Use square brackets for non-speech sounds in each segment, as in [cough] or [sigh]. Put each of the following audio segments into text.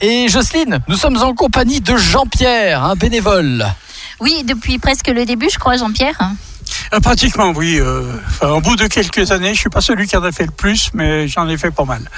Et Jocelyne, nous sommes en compagnie de Jean-Pierre, un bénévole. Oui, depuis presque le début, je crois, Jean-Pierre. Euh, pratiquement, oui. Euh, enfin, au bout de quelques années, je suis pas celui qui en a fait le plus, mais j'en ai fait pas mal.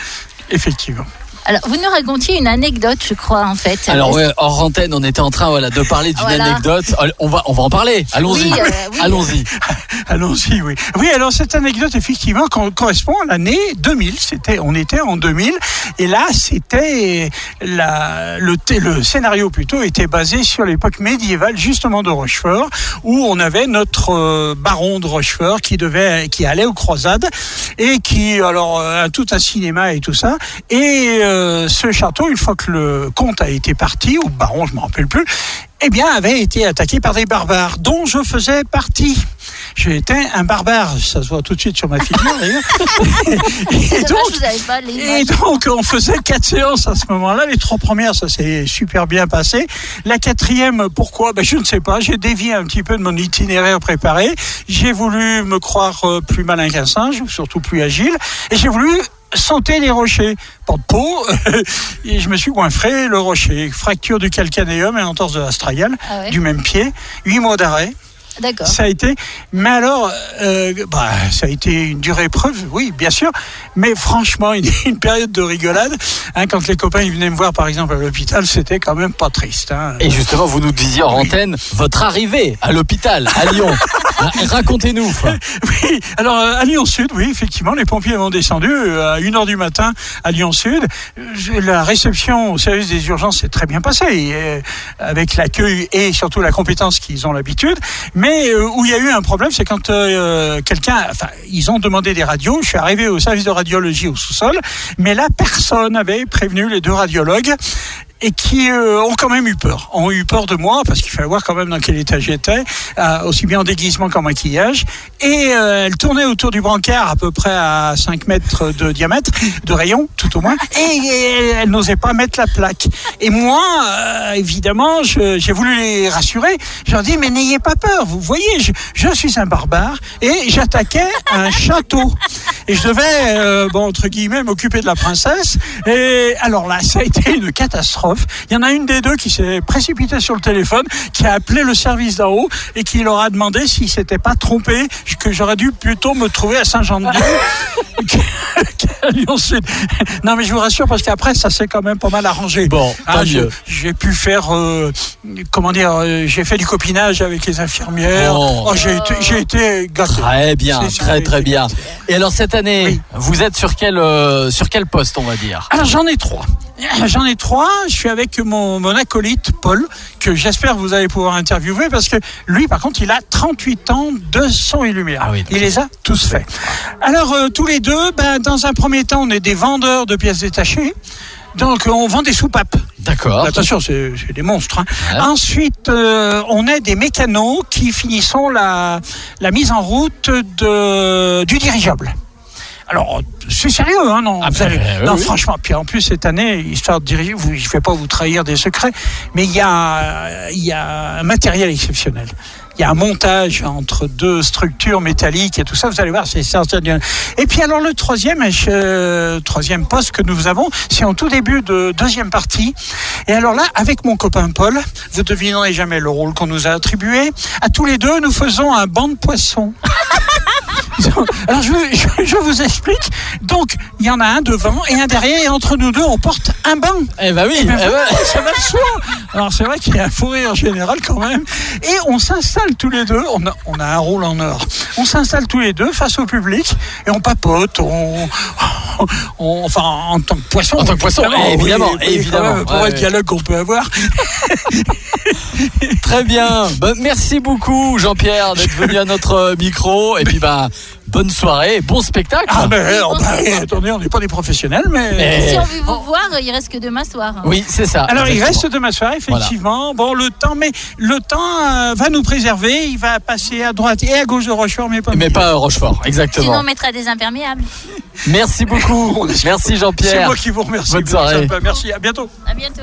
Effectivement. Alors, vous nous racontiez une anecdote, je crois, en fait. Alors, ouais, hors antenne, on était en train voilà, de parler d'une Voilà. anecdote. On va, on va en parler. Allons-y. Oui, euh, oui. Allons-y. [laughs] Allons-y, oui. Oui, alors cette anecdote, effectivement, co- correspond à l'année 2000. C'était, on était en 2000. Et là, c'était la, le, thé- le scénario plutôt était basé sur l'époque médiévale, justement de Rochefort, où on avait notre euh, baron de Rochefort qui devait, qui allait aux croisades et qui, alors, euh, a tout un cinéma et tout ça. Et euh, ce château, une fois que le comte a été parti, ou baron, je me rappelle plus, eh bien, avait été attaqué par des barbares, dont je faisais partie. J'étais un barbare, ça se voit tout de suite sur ma figure [laughs] d'ailleurs. et, donc, et on faisait quatre séances à ce moment-là. Les trois premières, ça s'est super bien passé. La quatrième, pourquoi? Ben, Je ne sais pas. J'ai dévié un petit peu de mon itinéraire préparé. J'ai voulu me croire euh, plus malin qu'un singe, ou surtout plus agile. Et j'ai voulu sauter les rochers. Pas de peau. [laughs] et je me suis goinfré le rocher. Fracture du calcanéum et entorse de l'astragale Ah ouais, du même pied. Huit mois d'arrêt. D'accord. Ça a été, mais alors, euh, bah, ça a été une dure épreuve, oui, bien sûr, mais franchement, [laughs] une, une période de rigolade. Hein, quand les copains ils venaient me voir, par exemple, à l'hôpital, c'était quand même pas triste. Hein. Et justement, vous nous disiez hors antenne votre arrivée à l'hôpital, à Lyon. Ra- [laughs] Racontez-nous. [laughs] Oui, alors euh, à Lyon Sud, oui, effectivement, les pompiers m'ont descendu euh, à 1h du matin à Lyon Sud. La réception au service des urgences s'est très bien passée, et, euh, avec l'accueil et surtout la compétence qu'ils ont l'habitude. Mais euh, où il y a eu un problème, c'est quand euh, quelqu'un, enfin, ils ont demandé des radios. Je suis arrivé au service de radiologie au sous-sol, mais là, personne n'avait prévenu les deux radiologues et qui euh, ont quand même eu peur. Ont eu peur de moi parce qu'il fallait voir quand même dans quel état j'étais, euh, aussi bien en déguisement qu'en maquillage. Et euh, elle tournait autour du brancard à peu près à 5 mètres de diamètre, de rayon tout au moins, et, et elle n'osait pas mettre la plaque. Et moi, euh, évidemment, j'ai voulu les rassurer. Je leur dis, mais n'ayez pas peur, vous voyez, je, suis un barbare et j'attaquais un château. Et je devais, entre guillemets, m'occuper de la princesse. Et alors là, ça a été une catastrophe. Il y en a une des deux qui s'est précipitée sur le téléphone, qui a appelé le service d'en haut et qui leur a demandé s'ils s'étaient pas trompés, que j'aurais dû plutôt me trouver à Saint-Jean-de-Dieu [laughs] qu'à. Non, mais je vous rassure parce qu'après, ça s'est quand même pas mal arrangé. Bon, Ah. J'ai pu faire, euh, comment dire, euh, j'ai fait du copinage avec les infirmières. Oh. Oh, j'ai été, été gâté. Très bien, très très bien. Et alors cette année, Oui. vous êtes sur quel euh, sur quel poste, on va dire? Alors j'en ai trois. [clears throat] J'en ai trois. Je suis avec mon, mon acolyte Paul, que j'espère vous allez pouvoir interviewer parce que lui, par contre, il a 38 ans de son et lumière. Ah oui, il les a tous faits. Alors euh, tous les deux, ben, dans un premier temps, on est des vendeurs de pièces détachées. Donc on vend des soupapes. D'accord. Attention, c'est c'est des monstres. hein. Ouais. Ensuite, euh, on est des mécanos qui finissons la, la mise en route de, du dirigeable. Alors, c'est sérieux, hein, non, Ah oui, non oui. franchement. Puis en plus, cette année, histoire de diriger, vous, je ne vais pas vous trahir des secrets, mais il y a, il y a un matériel exceptionnel. Il y a un montage entre deux structures métalliques et tout ça. Vous allez voir, c'est exceptionnel. Et puis alors le troisième, euh, troisième poste que nous avons, c'est en tout début de deuxième partie. Et alors là, avec mon copain Paul, vous devinerez jamais le rôle qu'on nous a attribué. À tous les deux, nous faisons un banc de poissons. [laughs] Alors je, je, je vous explique. Donc il y en a un devant et un derrière et entre nous deux on porte un banc. Eh ben oui. Eh ben eh ben- ça va de soi. Alors c'est vrai qu'il y a un fou rire général quand même. Et on s'installe tous les deux. On a, on a un rôle en or. On s'installe tous les deux face au public et on papote. On, on- enfin en tant que poisson. En tant que poisson, évidemment, évidemment. même, Pour Ouais, le dialogue qu'on peut avoir. Très bien. Ben, merci beaucoup Jean-Pierre d'être venu à notre micro et puis bah bonne soirée, bon spectacle. Ah ben, bon, c'est- attendez, on n'est pas des professionnels, mais. Eh. Si on veut vous voir, il reste que demain soir. hein. Oui, c'est ça. Alors il reste demain soir, effectivement. Bon, le temps, mais le temps euh, va nous préserver. Il va passer à droite et à gauche de Rochefort, mais pas. Mais pas à Rochefort, Sinon, exactement. on mettra des imperméables. Merci beaucoup. [laughs] Merci C'est Jean-Pierre. moi qui vous remercie. Bonne soirée. Merci, à bientôt. À bientôt.